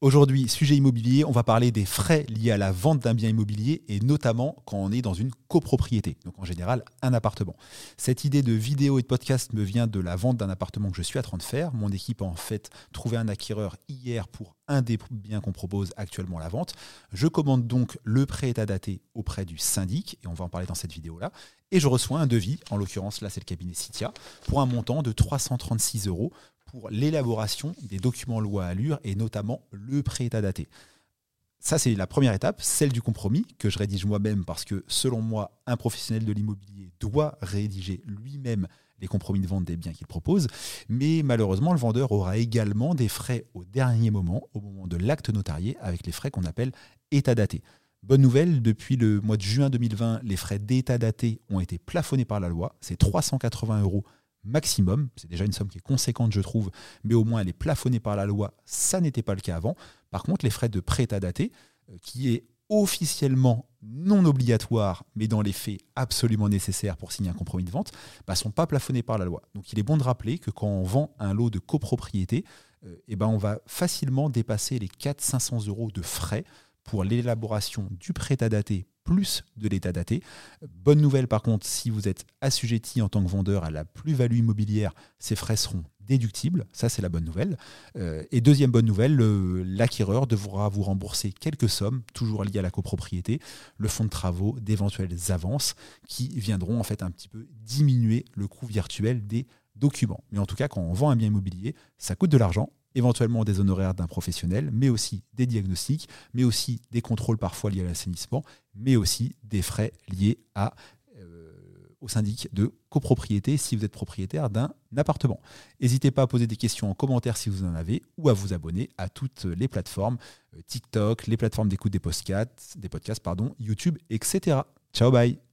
Aujourd'hui, sujet immobilier, on va parler des frais liés à la vente d'un bien immobilier et notamment quand on est dans une copropriété, donc en général un appartement. Cette idée de vidéo et de podcast me vient de la vente d'un appartement que je suis en train de faire. Mon équipe a en fait trouvé un acquéreur hier pour un des biens qu'on propose actuellement à la vente. Je commande donc le prêt état daté auprès du syndic et on va en parler dans cette vidéo-là. Et je reçois un devis, en l'occurrence là c'est le cabinet Citia, pour un montant de 336 euros pour l'élaboration des documents loi Allure et notamment le pré-état daté. Ça, c'est la première étape, celle du compromis que je rédige moi-même parce que, selon moi, un professionnel de l'immobilier doit rédiger lui-même les compromis de vente des biens qu'il propose. Mais malheureusement, le vendeur aura également des frais au dernier moment, au moment de l'acte notarié, avec les frais qu'on appelle état daté. Bonne nouvelle, depuis le mois de juin 2020, les frais d'état daté ont été plafonnés par la loi. C'est 380 euros maximum. C'est déjà une somme qui est conséquente, je trouve, mais au moins elle est plafonnée par la loi. Ça n'était pas le cas avant. Par contre, les frais de prêt à dater, euh, qui est officiellement non obligatoire, mais dans les faits absolument nécessaire pour signer un compromis de vente, ne bah, sont pas plafonnés par la loi. Donc il est bon de rappeler que quand on vend un lot de copropriété, euh, eh ben, on va facilement dépasser les 400-500 euros de frais pour l'élaboration du prêt à dater plus de l'état daté. Bonne nouvelle par contre, si vous êtes assujetti en tant que vendeur à la plus-value immobilière, ces frais seront déductibles. Ça, c'est la bonne nouvelle. Euh, et deuxième bonne nouvelle, l'acquéreur devra vous rembourser quelques sommes, toujours liées à la copropriété, le fonds de travaux, d'éventuelles avances qui viendront en fait un petit peu diminuer le coût virtuel des documents. Mais en tout cas, quand on vend un bien immobilier, ça coûte de l'argent éventuellement des honoraires d'un professionnel, mais aussi des diagnostics, mais aussi des contrôles parfois liés à l'assainissement, mais aussi des frais liés à, euh, au syndic de copropriété si vous êtes propriétaire d'un appartement. N'hésitez pas à poser des questions en commentaire si vous en avez ou à vous abonner à toutes les plateformes, euh, TikTok, les plateformes d'écoute des podcasts, des podcasts pardon, YouTube, etc. Ciao, bye